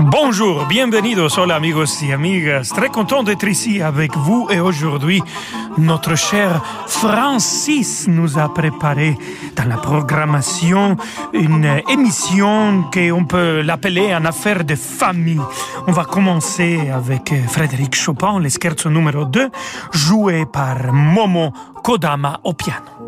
Bonjour, bienvenidos, hola amigos y amigas. Très content d'être ici avec vous et aujourd'hui, notre cher Francis nous a préparé dans la programmation une émission qu'on peut l'appeler en affaire de famille. On va commencer avec Frédéric Chopin, le scherzo numéro 2, joué par Momo Kodama au piano.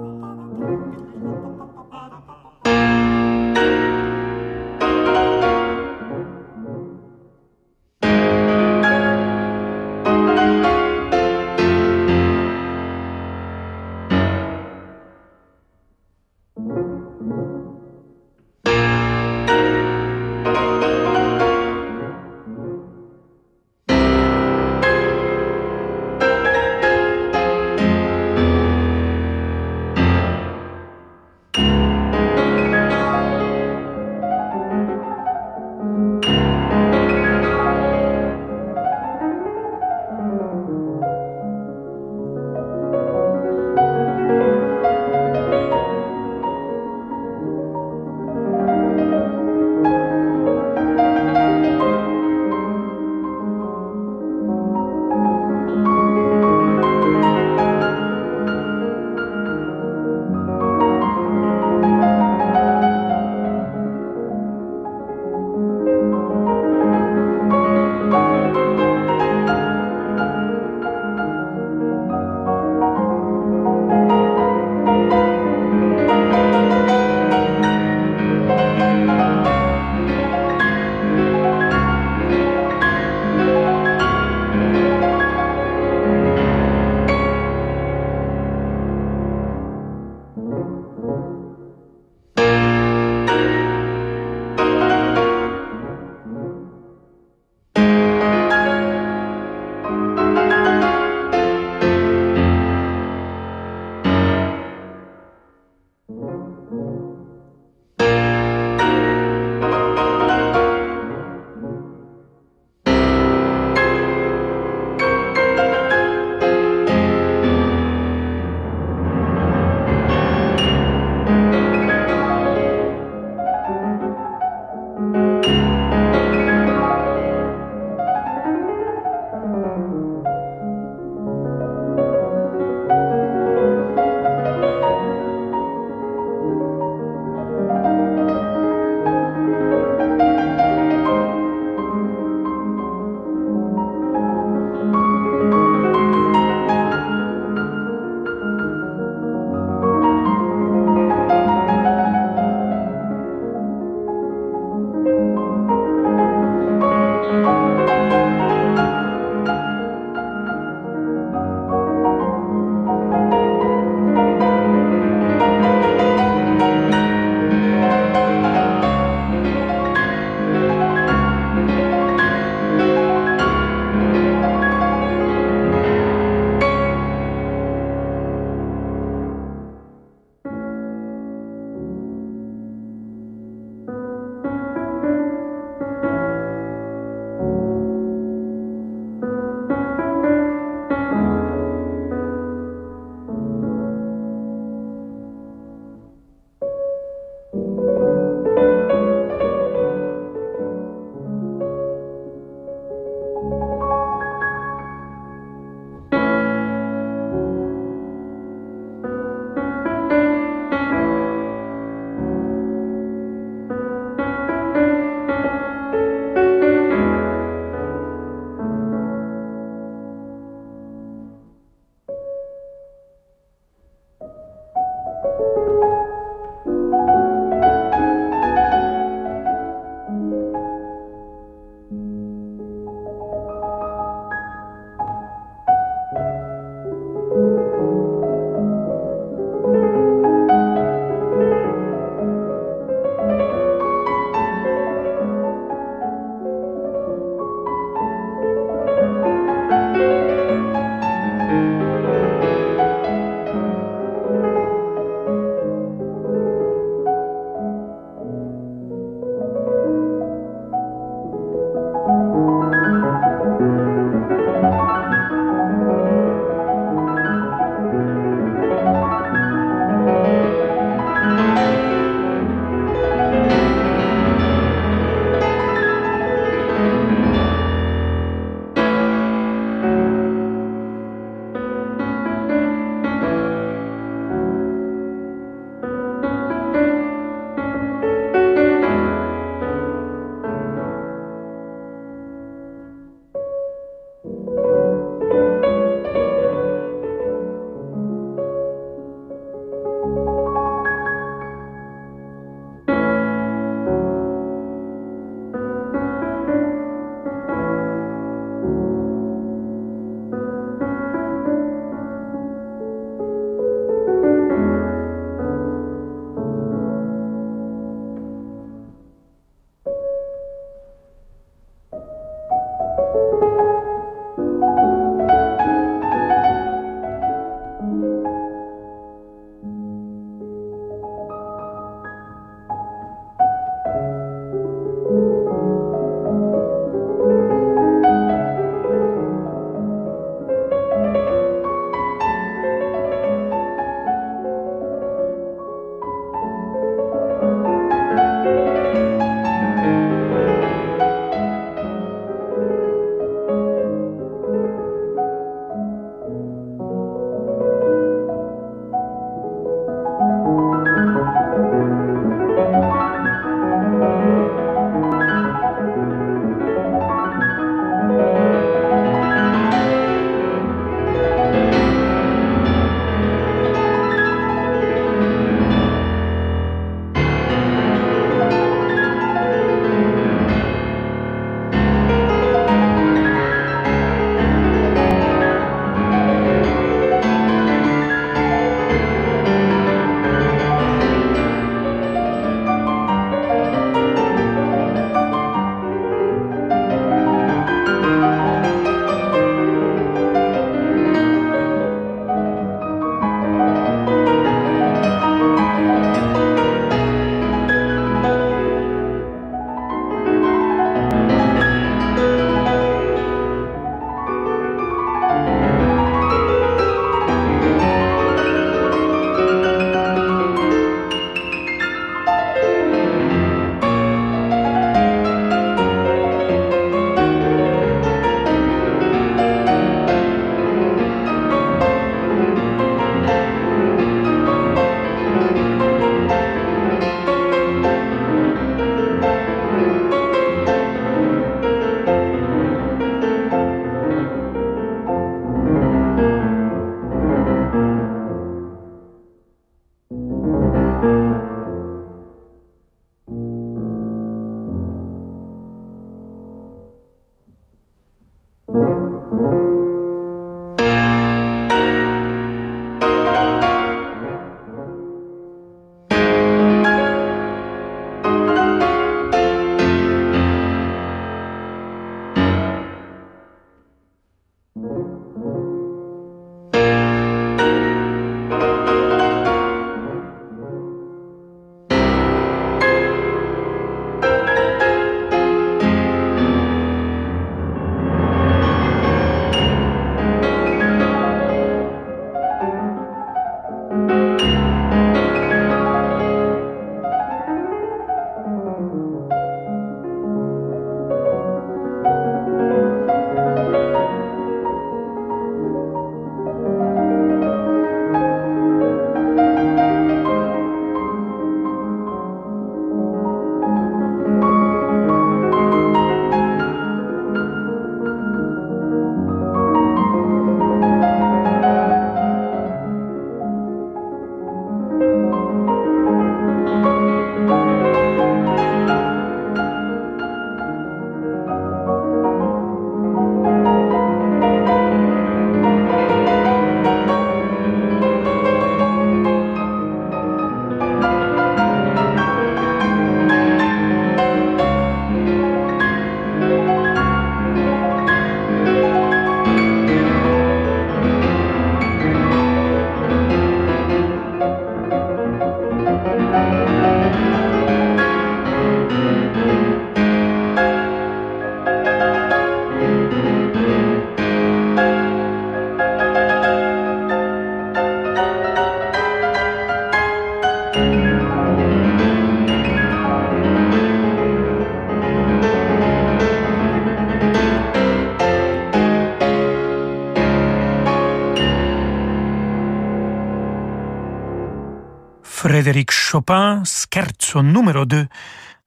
Frédéric Chopin, scherzo numéro 2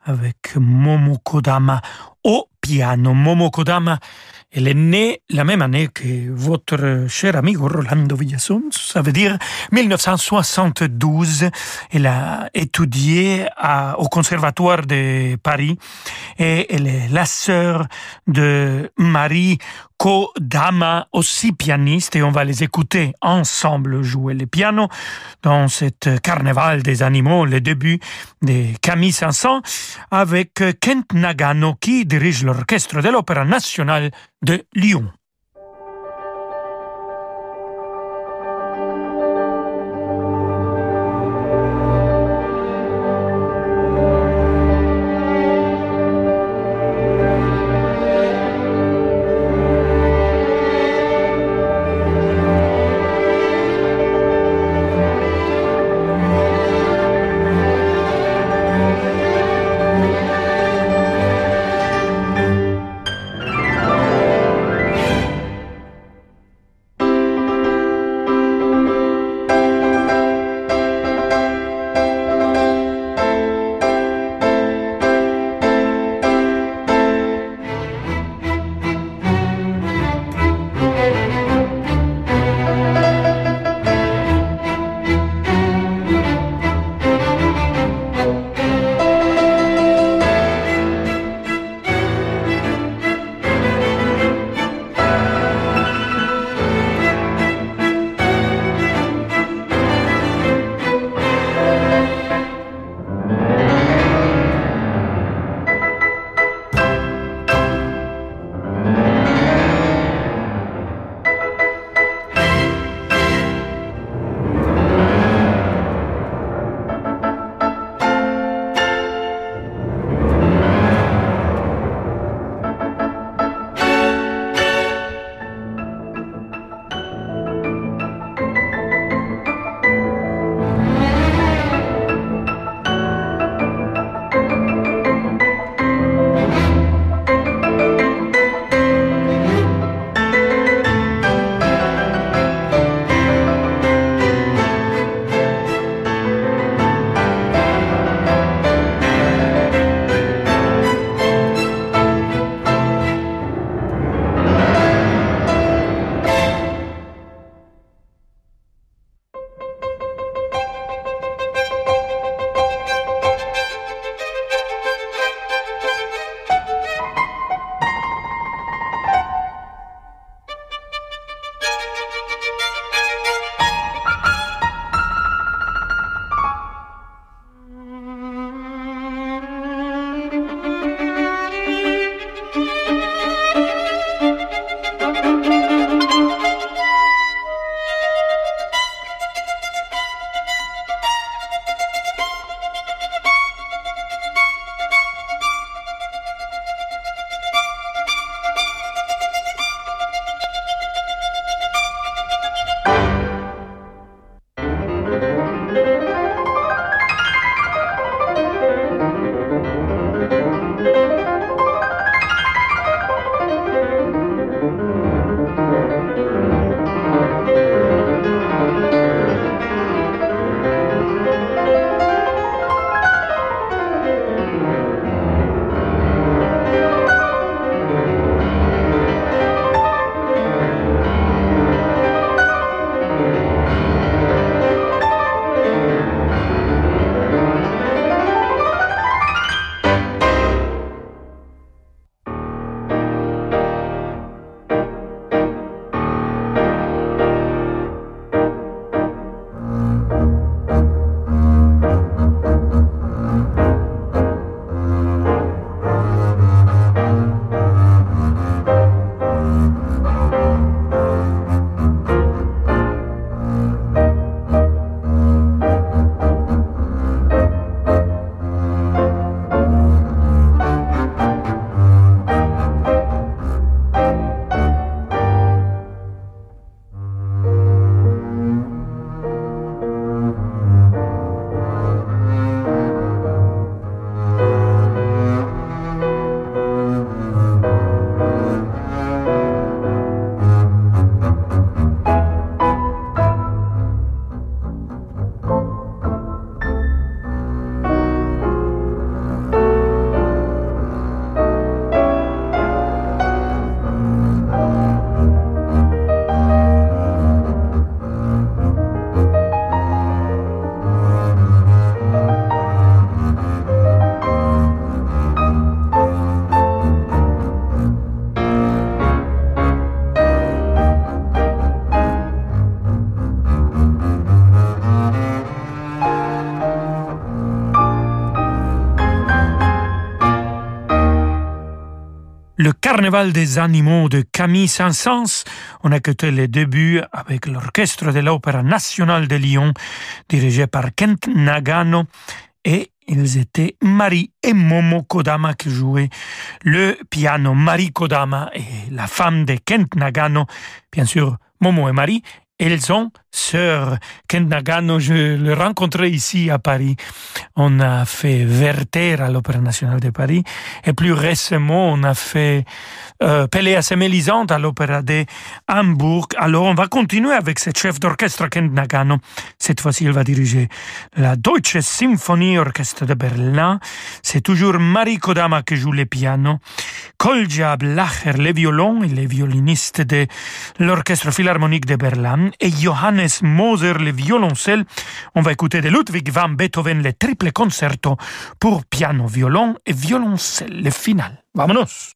avec Momo Kodama au piano. Momo Kodama, elle est née la même année que votre cher ami Rolando Villason, ça veut dire 1972. Elle a étudié au Conservatoire de Paris et elle est la sœur de Marie Kodama, aussi pianiste, et on va les écouter ensemble jouer le piano dans cette carnaval des animaux, le début de Camille Saint-Saëns, avec Kent Nagano qui dirige l'orchestre de l'Opéra national de Lyon. Carnaval des animaux de Camille Saint-Saëns. On a écouté les débuts avec l'orchestre de l'Opéra nationale de Lyon, dirigé par Kent Nagano, et ils étaient Marie et Momo Kodama qui jouaient le piano. Marie Kodama et la femme de Kent Nagano, bien sûr, Momo et Marie, elles sont sœurs. Kent Nagano, je le rencontrais ici à Paris. On a fait Werther à l'Opéra nationale de Paris. Et plus récemment, on a fait euh, et Mélisande à l'Opéra de Hambourg. Alors, on va continuer avec ce chef d'orchestre Kent Nagano. Cette fois-ci, il va diriger la Deutsche Symphonie Orchestre de Berlin. C'est toujours Marie Kodama qui joue le piano. Kolja Blacher, les violons et les violonistes de l'Orchestre Philharmonique de Berlin. Et Johannes Moser, le violoncelle. On va écouter de Ludwig van Beethoven, le triple concerto pour piano, violon et violoncelle, le final. Vámonos!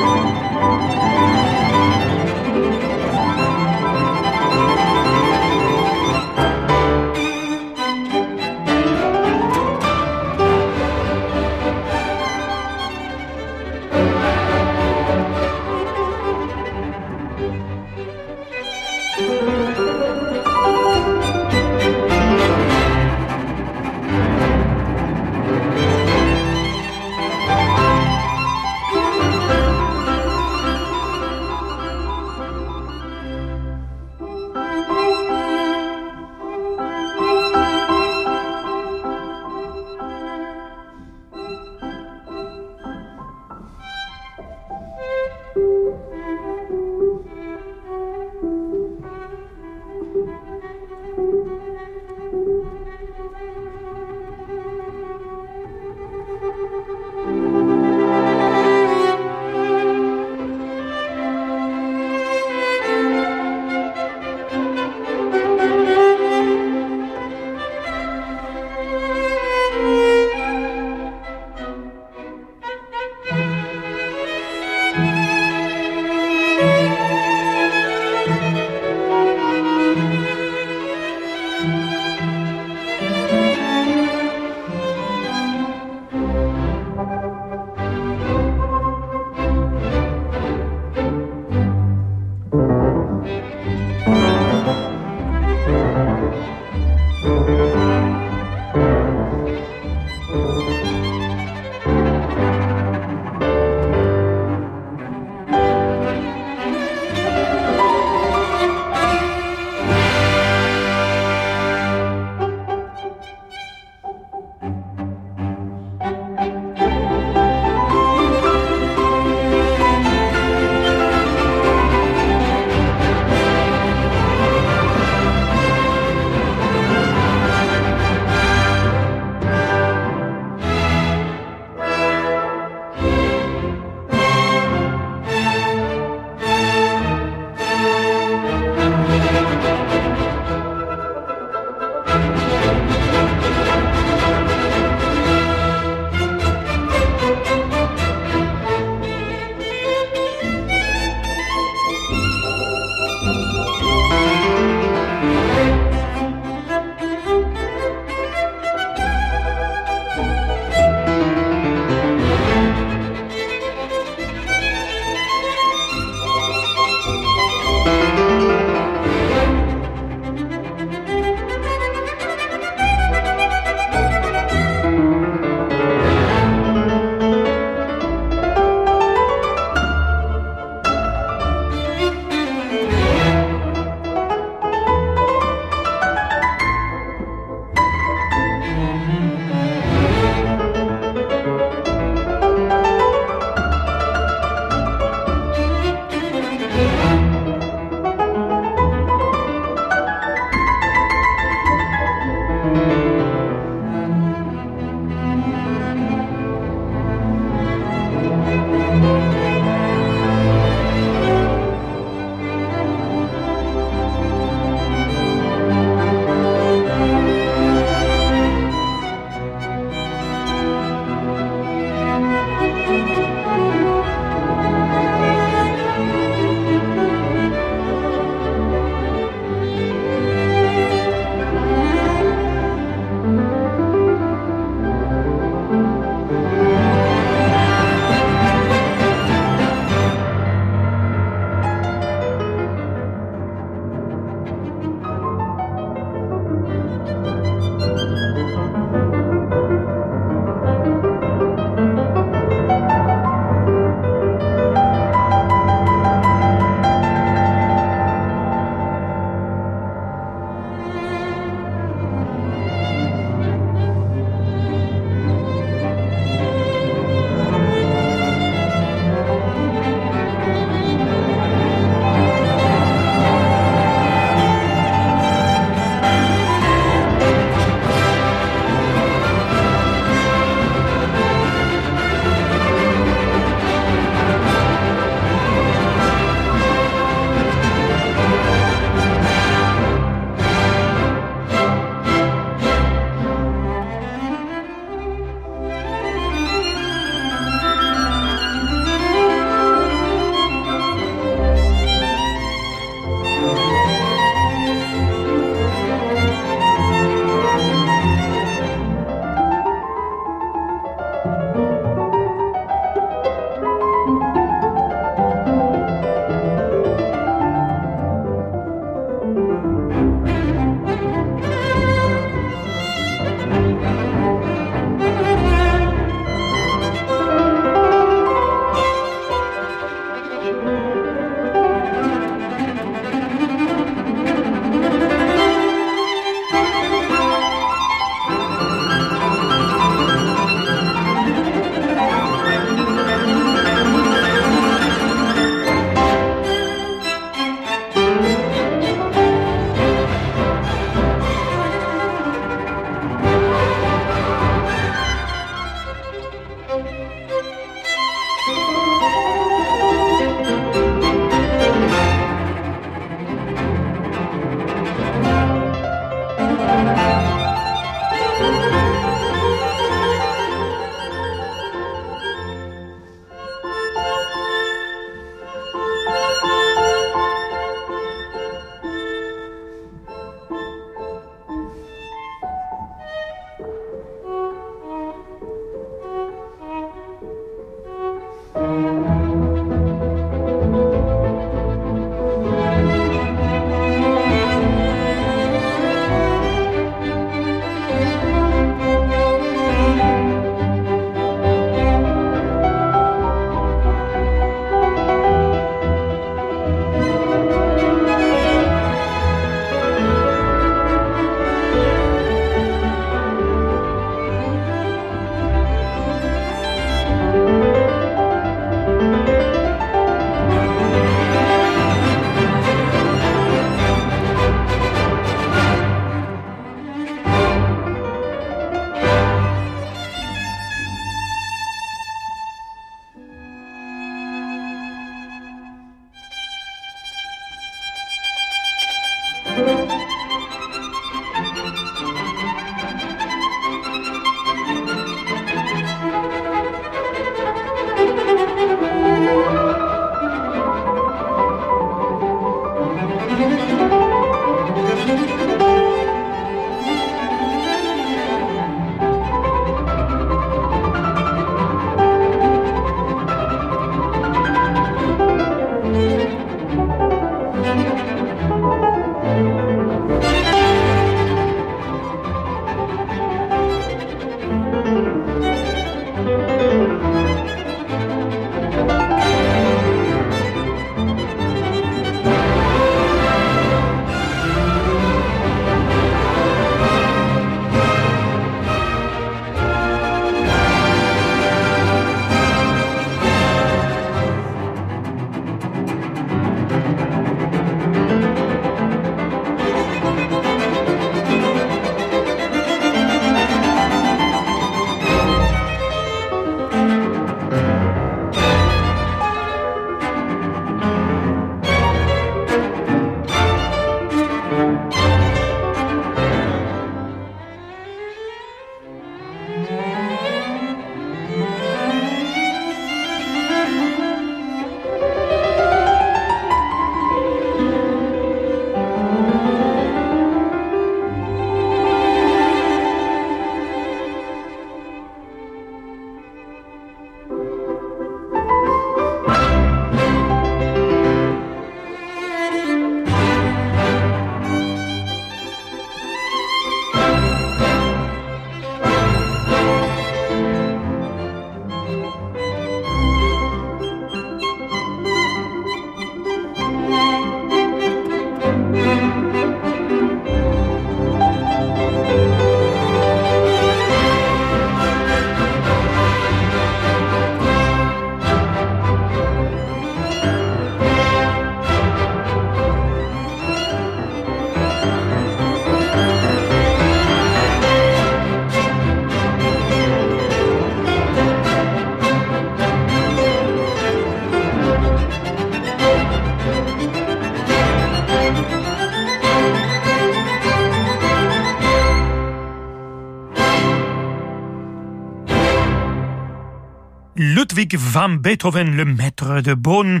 Beethoven, le maître de Bonn,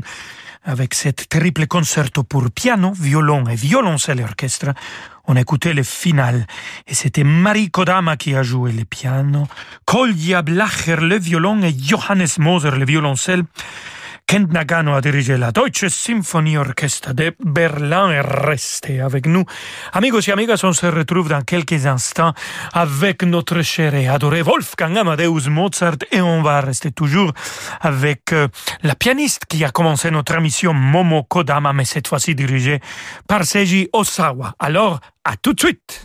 avec cette triple concerto pour piano, violon et violoncelle orchestre. On écoutait le final et c'était Marie Kodama qui a joué le piano, Kolja Blacher le violon et Johannes Moser le violoncelle. Kent Nagano a dirigé la Deutsche Orchestra de Berlin et resté avec nous. Amigos et amigas, on se retrouve dans quelques instants avec notre cher et adoré Wolfgang Amadeus Mozart et on va rester toujours avec euh, la pianiste qui a commencé notre émission Momo Kodama, mais cette fois-ci dirigée par Seiji Osawa. Alors, à tout de suite!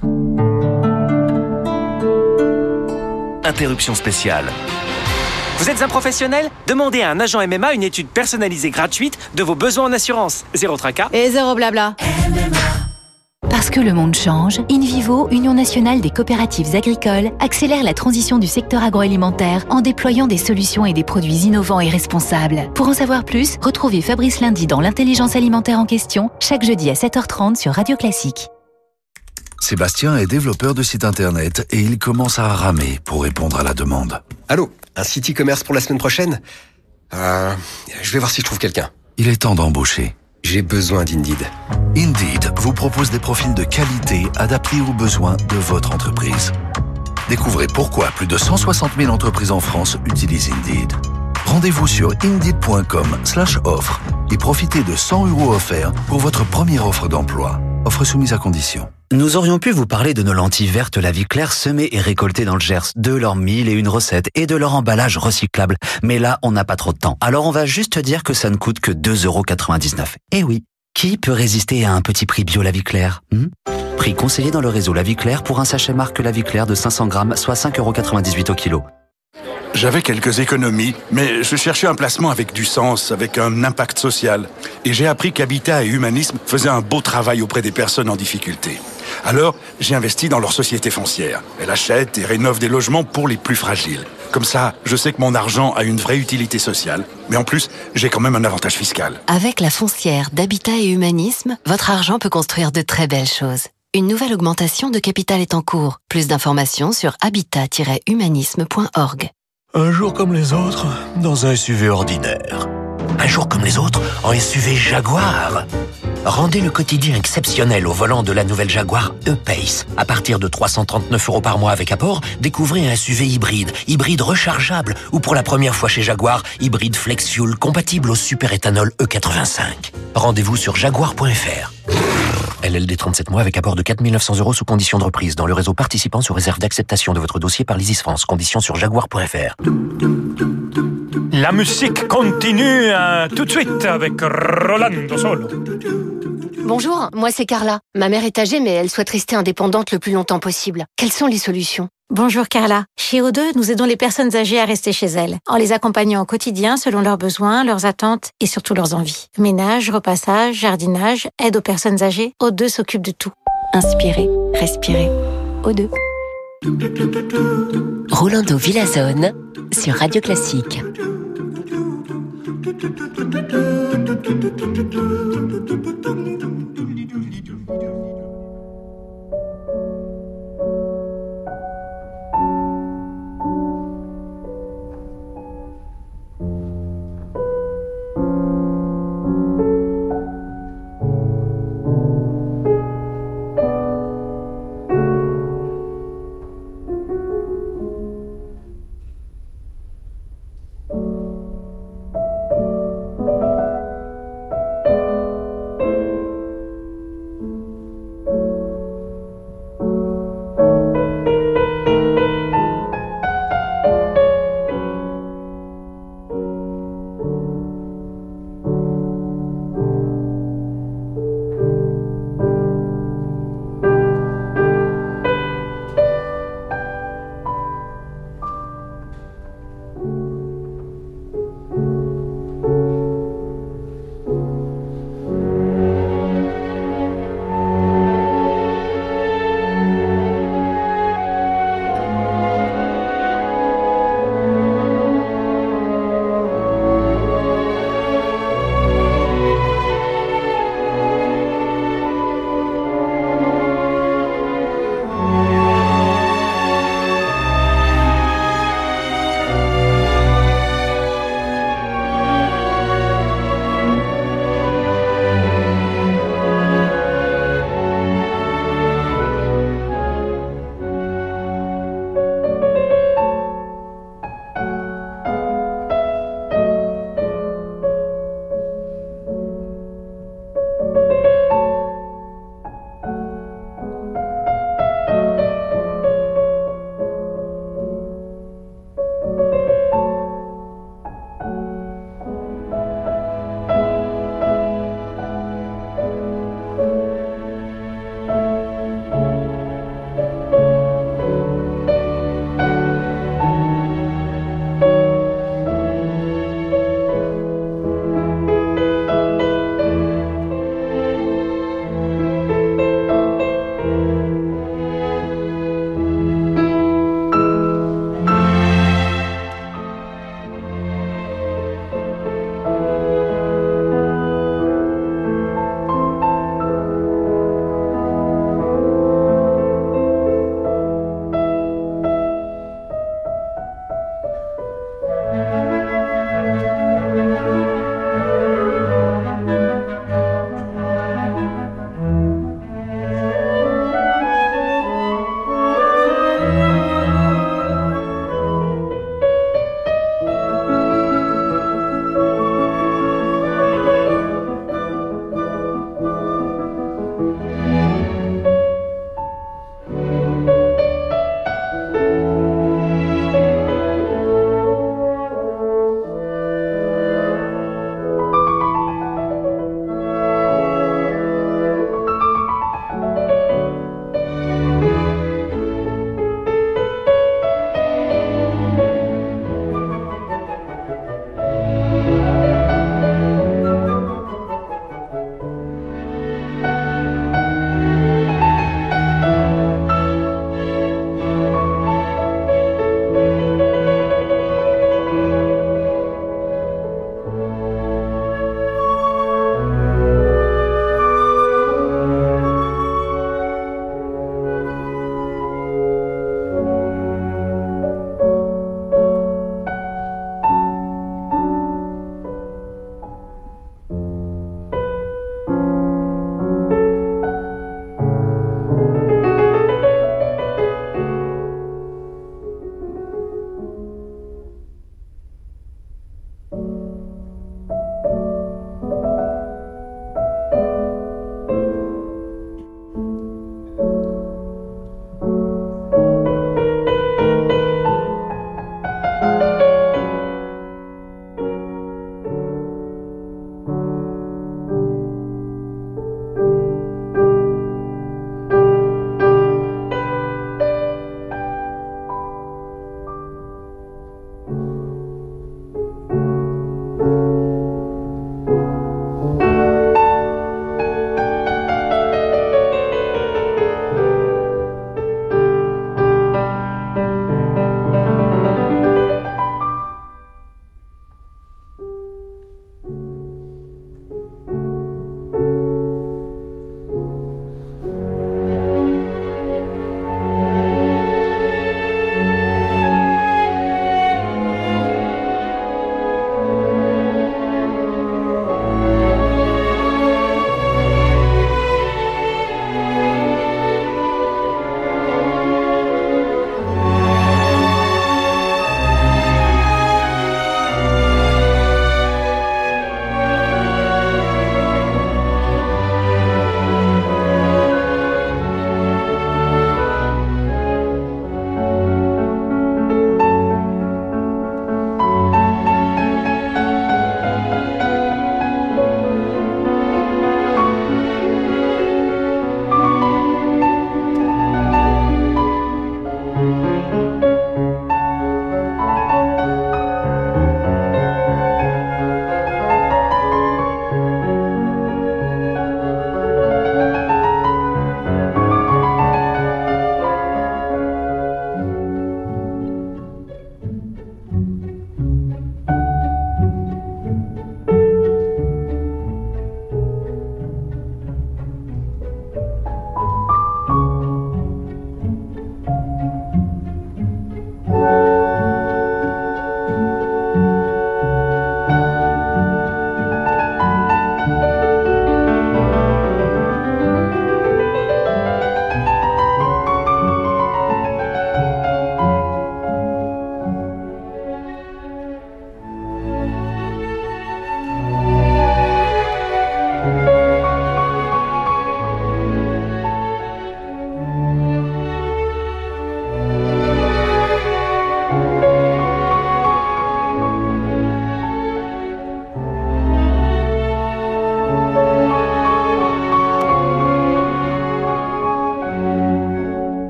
Interruption spéciale. Vous êtes un professionnel? Demandez à un agent MMA une étude personnalisée gratuite de vos besoins en assurance. Zéro tracas. Et zéro blabla. Parce que le monde change, InVivo, Union nationale des coopératives agricoles, accélère la transition du secteur agroalimentaire en déployant des solutions et des produits innovants et responsables. Pour en savoir plus, retrouvez Fabrice Lundi dans l'intelligence alimentaire en question, chaque jeudi à 7h30 sur Radio Classique. Sébastien est développeur de site internet et il commence à ramer pour répondre à la demande. Allô? Un site e-commerce pour la semaine prochaine euh, Je vais voir si je trouve quelqu'un. Il est temps d'embaucher. J'ai besoin d'Indeed. Indeed vous propose des profils de qualité adaptés aux besoins de votre entreprise. Découvrez pourquoi plus de 160 000 entreprises en France utilisent Indeed. Rendez-vous sur indeed.com/offre et profitez de 100 euros offerts pour votre première offre d'emploi. Offre soumise à condition. Nous aurions pu vous parler de nos lentilles vertes La Vie Claire semées et récoltées dans le Gers, de leurs mille et une recettes et de leur emballage recyclable. Mais là, on n'a pas trop de temps. Alors on va juste dire que ça ne coûte que 2,99€. Eh oui, qui peut résister à un petit prix bio La Vie Claire hmm? Prix conseillé dans le réseau La Vie Claire pour un sachet marque La Vie Claire de 500 grammes, soit 5,98€ au kilo. J'avais quelques économies, mais je cherchais un placement avec du sens, avec un impact social. Et j'ai appris qu'Habitat et Humanisme faisaient un beau travail auprès des personnes en difficulté. Alors, j'ai investi dans leur société foncière. Elle achète et rénove des logements pour les plus fragiles. Comme ça, je sais que mon argent a une vraie utilité sociale, mais en plus, j'ai quand même un avantage fiscal. Avec la foncière d'Habitat et Humanisme, votre argent peut construire de très belles choses. Une nouvelle augmentation de capital est en cours. Plus d'informations sur habitat-humanisme.org. Un jour comme les autres, dans un SUV ordinaire. Un jour comme les autres, en SUV Jaguar. Rendez le quotidien exceptionnel au volant de la nouvelle Jaguar E-Pace. À partir de 339 euros par mois avec apport, découvrez un SUV hybride, hybride rechargeable ou pour la première fois chez Jaguar, hybride flex fuel compatible au super-éthanol E85. Rendez-vous sur jaguar.fr. LLD 37 mois avec apport de 4 900 euros sous condition de reprise dans le réseau participant sous réserve d'acceptation de votre dossier par l'ISIS France. Conditions sur jaguar.fr. La musique continue euh, tout de suite avec Rolando Solo. Bonjour, moi c'est Carla. Ma mère est âgée mais elle souhaite rester indépendante le plus longtemps possible. Quelles sont les solutions? Bonjour Carla. Chez O2, nous aidons les personnes âgées à rester chez elles, en les accompagnant au quotidien selon leurs besoins, leurs attentes et surtout leurs envies. Ménage, repassage, jardinage, aide aux personnes âgées, O2 s'occupe de tout. Inspirez, respirez. O2. Rolando Villazone sur Radio Classique.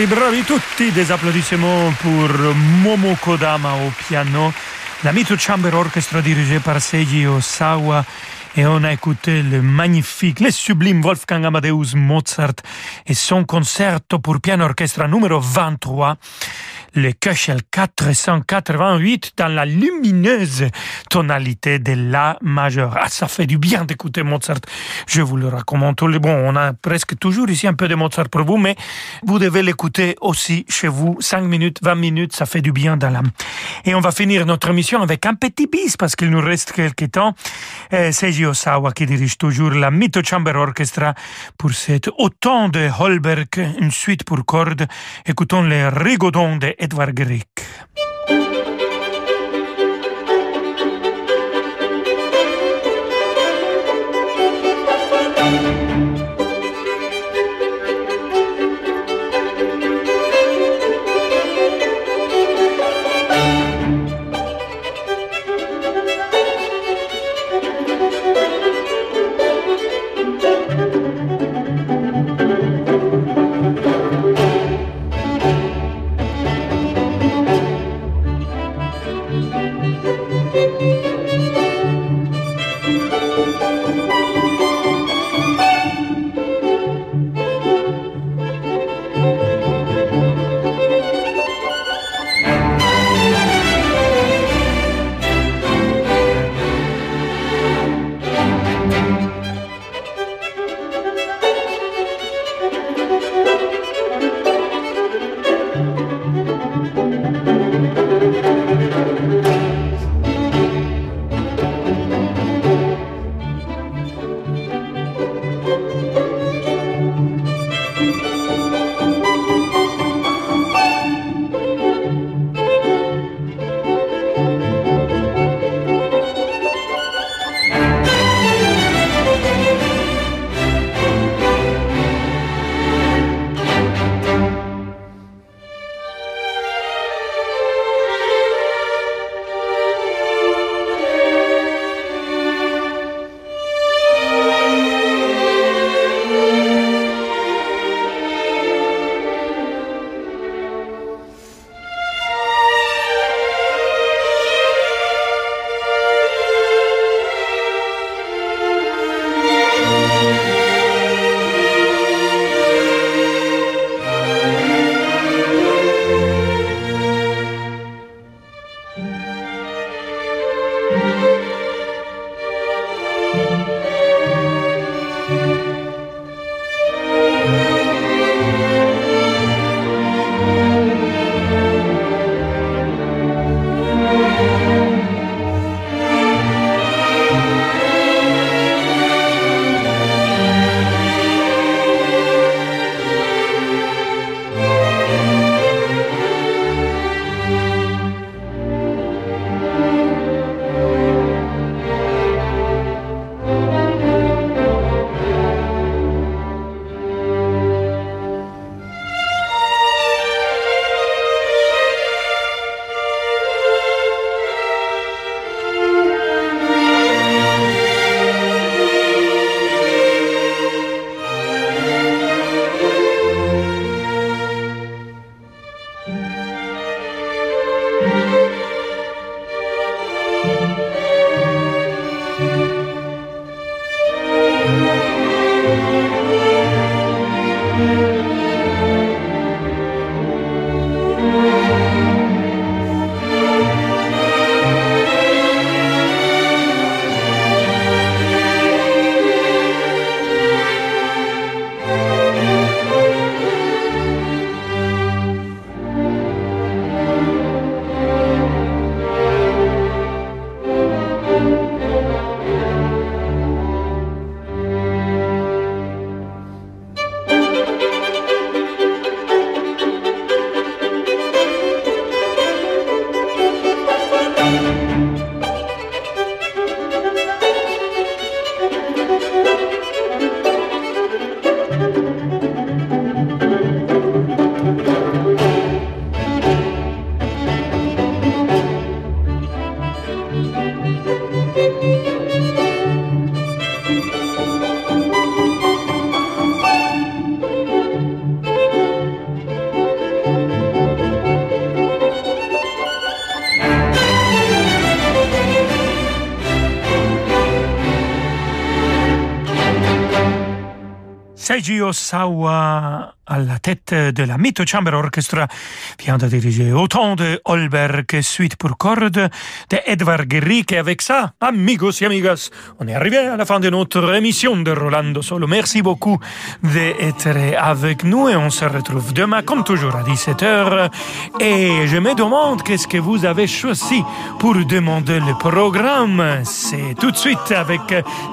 Bravi, bravi tutti, des applaudissements pour Momo Kodama au piano, la Mito Chamber Orchestra dirigée par Seiji Osawa, et on a écouté le magnifique, le sublime Wolfgang Amadeus Mozart et son concerto pour piano orchestra numéro 23 le Köchel 488 dans la lumineuse tonalité de La majeur. Ah, ça fait du bien d'écouter Mozart. Je vous le recommande. Bon, on a presque toujours ici un peu de Mozart pour vous, mais vous devez l'écouter aussi chez vous. 5 minutes, 20 minutes, ça fait du bien dans l'âme. Et on va finir notre émission avec un petit bis parce qu'il nous reste quelques temps. Euh, Seiji Osawa qui dirige toujours la Mito Chamber Orchestra pour cet autant de Holberg, une suite pour cordes. Écoutons les rigodons de Edvard Grieg. Osawa à la tête de la Mito Chamber Orchestra vient de diriger autant de Holberg, suite pour cordes de Edvard Grieg. Et avec ça, amigos et amigas, on est arrivé à la fin de notre émission de Rolando Solo. Merci beaucoup d'être avec nous et on se retrouve demain comme toujours à 17h. Et je me demande qu'est-ce que vous avez choisi pour demander le programme. C'est tout de suite avec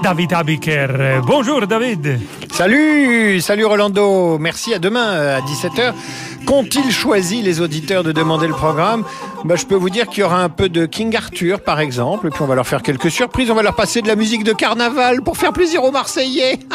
David Abiker. Bonjour David. Salut, salut Rolando. Merci à demain euh, à 17h. Qu'ont-ils choisi les auditeurs de demander le programme? Bah, Je peux vous dire qu'il y aura un peu de King Arthur par exemple, et puis on va leur faire quelques surprises, on va leur passer de la musique de carnaval pour faire plaisir aux Marseillais.